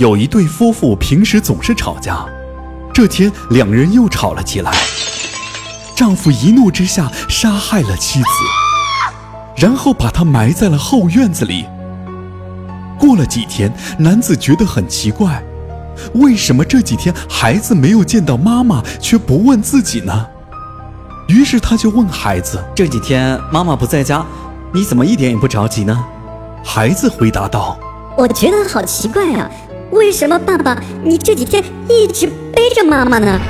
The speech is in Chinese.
有一对夫妇平时总是吵架，这天两人又吵了起来。丈夫一怒之下杀害了妻子，然后把她埋在了后院子里。过了几天，男子觉得很奇怪，为什么这几天孩子没有见到妈妈，却不问自己呢？于是他就问孩子：“这几天妈妈不在家，你怎么一点也不着急呢？”孩子回答道：“我觉得好奇怪啊，为什么爸爸你这几天一直背着妈妈呢？”